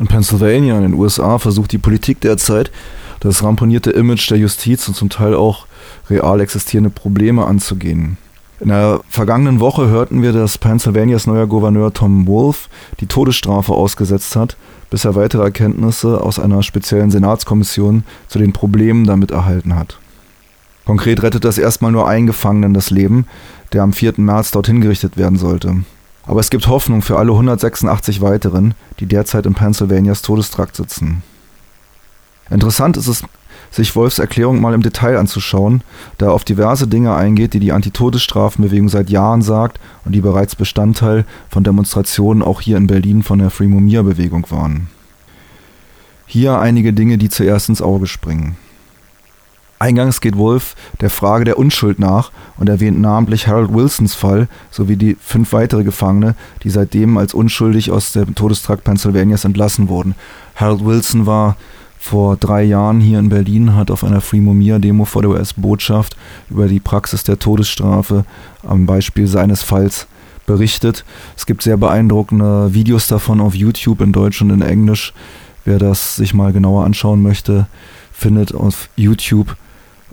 In Pennsylvania, in den USA, versucht die Politik derzeit, das ramponierte Image der Justiz und zum Teil auch real existierende Probleme anzugehen. In der vergangenen Woche hörten wir, dass Pennsylvanias neuer Gouverneur Tom Wolf die Todesstrafe ausgesetzt hat, bis er weitere Erkenntnisse aus einer speziellen Senatskommission zu den Problemen damit erhalten hat. Konkret rettet das erstmal nur einen Gefangenen das Leben, der am 4. März dorthin gerichtet werden sollte. Aber es gibt Hoffnung für alle 186 weiteren, die derzeit in Pennsylvanias Todestrakt sitzen. Interessant ist es, sich Wolfs Erklärung mal im Detail anzuschauen, da er auf diverse Dinge eingeht, die die Antitodesstrafenbewegung seit Jahren sagt und die bereits Bestandteil von Demonstrationen auch hier in Berlin von der Free Mumia-Bewegung waren. Hier einige Dinge, die zuerst ins Auge springen. Eingangs geht Wolf der Frage der Unschuld nach und erwähnt namentlich Harold Wilsons Fall sowie die fünf weitere Gefangene, die seitdem als unschuldig aus dem Todestrakt Pennsylvanias entlassen wurden. Harold Wilson war vor drei Jahren hier in Berlin, hat auf einer Free Mumia Demo vor der US-Botschaft über die Praxis der Todesstrafe am Beispiel seines Falls berichtet. Es gibt sehr beeindruckende Videos davon auf YouTube in Deutsch und in Englisch. Wer das sich mal genauer anschauen möchte, findet auf YouTube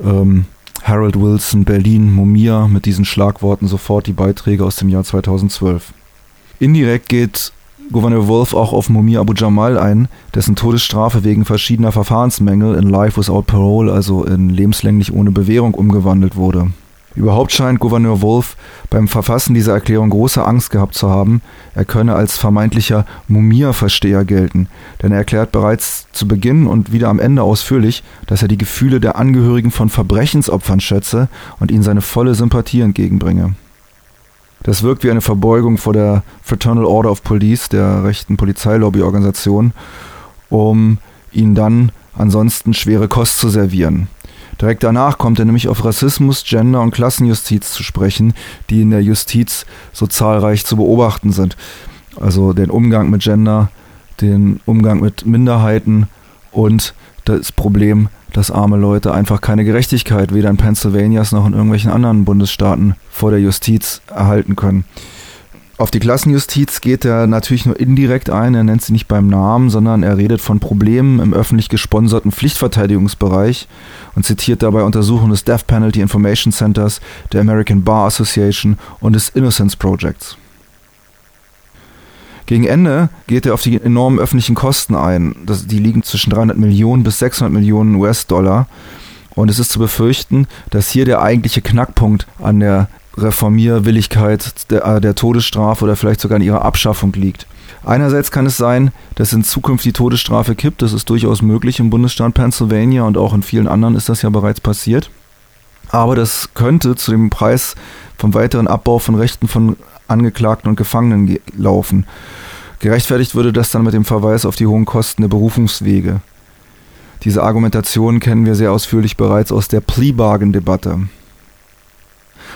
ähm, Harold Wilson, Berlin, Mumia mit diesen Schlagworten sofort die Beiträge aus dem Jahr 2012. Indirekt geht Gouverneur Wolf auch auf Mumia Abu Jamal ein, dessen Todesstrafe wegen verschiedener Verfahrensmängel in Life Without Parole, also in lebenslänglich ohne Bewährung, umgewandelt wurde. Überhaupt scheint Gouverneur Wolf beim Verfassen dieser Erklärung große Angst gehabt zu haben, er könne als vermeintlicher Mumia-Versteher gelten, denn er erklärt bereits zu Beginn und wieder am Ende ausführlich, dass er die Gefühle der Angehörigen von Verbrechensopfern schätze und ihnen seine volle Sympathie entgegenbringe. Das wirkt wie eine Verbeugung vor der Fraternal Order of Police, der rechten Polizeilobbyorganisation, um ihnen dann ansonsten schwere Kost zu servieren. Direkt danach kommt er nämlich auf Rassismus, Gender und Klassenjustiz zu sprechen, die in der Justiz so zahlreich zu beobachten sind. Also den Umgang mit Gender, den Umgang mit Minderheiten und das Problem, dass arme Leute einfach keine Gerechtigkeit weder in Pennsylvanias noch in irgendwelchen anderen Bundesstaaten vor der Justiz erhalten können. Auf die Klassenjustiz geht er natürlich nur indirekt ein, er nennt sie nicht beim Namen, sondern er redet von Problemen im öffentlich gesponserten Pflichtverteidigungsbereich und zitiert dabei Untersuchungen des Death Penalty Information Centers, der American Bar Association und des Innocence Projects. Gegen Ende geht er auf die enormen öffentlichen Kosten ein. Das, die liegen zwischen 300 Millionen bis 600 Millionen US-Dollar. Und es ist zu befürchten, dass hier der eigentliche Knackpunkt an der Reformierwilligkeit der, äh, der Todesstrafe oder vielleicht sogar in ihrer Abschaffung liegt. Einerseits kann es sein, dass in Zukunft die Todesstrafe kippt. Das ist durchaus möglich im Bundesstaat Pennsylvania und auch in vielen anderen ist das ja bereits passiert. Aber das könnte zu dem Preis vom weiteren Abbau von Rechten von Angeklagten und Gefangenen laufen. Gerechtfertigt würde das dann mit dem Verweis auf die hohen Kosten der Berufungswege. Diese Argumentation kennen wir sehr ausführlich bereits aus der Plea-Bargain-Debatte.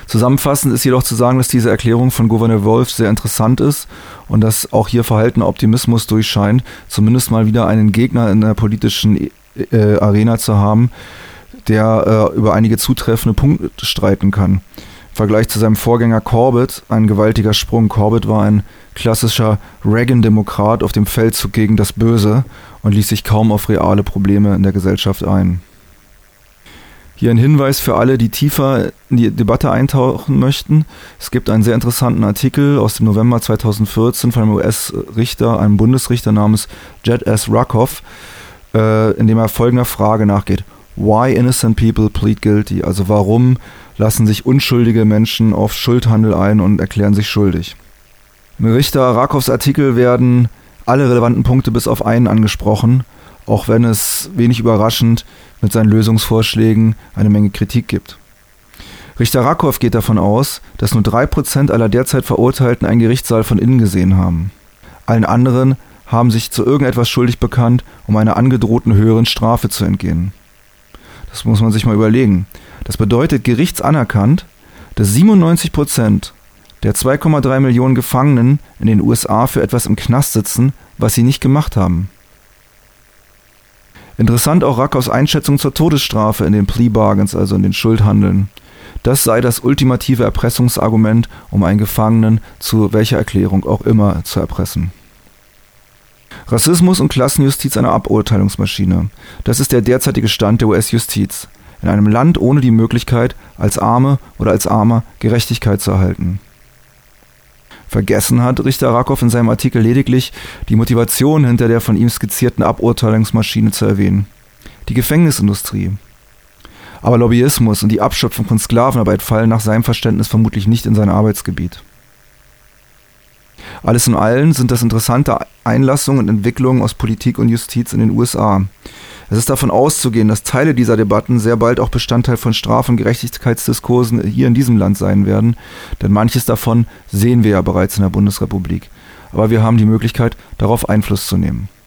Zusammenfassend ist jedoch zu sagen, dass diese Erklärung von Gouverneur Wolf sehr interessant ist und dass auch hier verhaltener Optimismus durchscheint, zumindest mal wieder einen Gegner in der politischen äh, Arena zu haben, der äh, über einige zutreffende Punkte streiten kann. Im Vergleich zu seinem Vorgänger Corbett ein gewaltiger Sprung. Corbett war ein klassischer Reagan-Demokrat auf dem Feldzug gegen das Böse und ließ sich kaum auf reale Probleme in der Gesellschaft ein. Hier ein Hinweis für alle, die tiefer in die Debatte eintauchen möchten. Es gibt einen sehr interessanten Artikel aus dem November 2014 von einem US-Richter, einem Bundesrichter namens Jed S. Ruckoff, äh, in dem er folgender Frage nachgeht. Why innocent people plead guilty? Also warum lassen sich unschuldige Menschen auf Schuldhandel ein und erklären sich schuldig? Im Richter Rakows Artikel werden alle relevanten Punkte bis auf einen angesprochen, auch wenn es wenig überraschend mit seinen Lösungsvorschlägen eine Menge Kritik gibt. Richter Rakow geht davon aus, dass nur 3% aller derzeit Verurteilten einen Gerichtssaal von innen gesehen haben. Allen anderen haben sich zu irgendetwas schuldig bekannt, um einer angedrohten höheren Strafe zu entgehen. Das muss man sich mal überlegen. Das bedeutet gerichtsanerkannt, dass 97% der 2,3 Millionen Gefangenen in den USA für etwas im Knast sitzen, was sie nicht gemacht haben. Interessant auch Rackows Einschätzung zur Todesstrafe in den Plea Bargains, also in den Schuldhandeln. Das sei das ultimative Erpressungsargument, um einen Gefangenen zu welcher Erklärung auch immer zu erpressen. Rassismus und Klassenjustiz eine Aburteilungsmaschine. Das ist der derzeitige Stand der US-Justiz. In einem Land ohne die Möglichkeit, als Arme oder als Armer Gerechtigkeit zu erhalten. Vergessen hat Richter Rakow in seinem Artikel lediglich, die Motivation hinter der von ihm skizzierten Aburteilungsmaschine zu erwähnen. Die Gefängnisindustrie. Aber Lobbyismus und die Abschöpfung von Sklavenarbeit fallen nach seinem Verständnis vermutlich nicht in sein Arbeitsgebiet. Alles in allem sind das interessante Einlassungen und Entwicklungen aus Politik und Justiz in den USA. Es ist davon auszugehen, dass Teile dieser Debatten sehr bald auch Bestandteil von Straf- und Gerechtigkeitsdiskursen hier in diesem Land sein werden, denn manches davon sehen wir ja bereits in der Bundesrepublik. Aber wir haben die Möglichkeit, darauf Einfluss zu nehmen.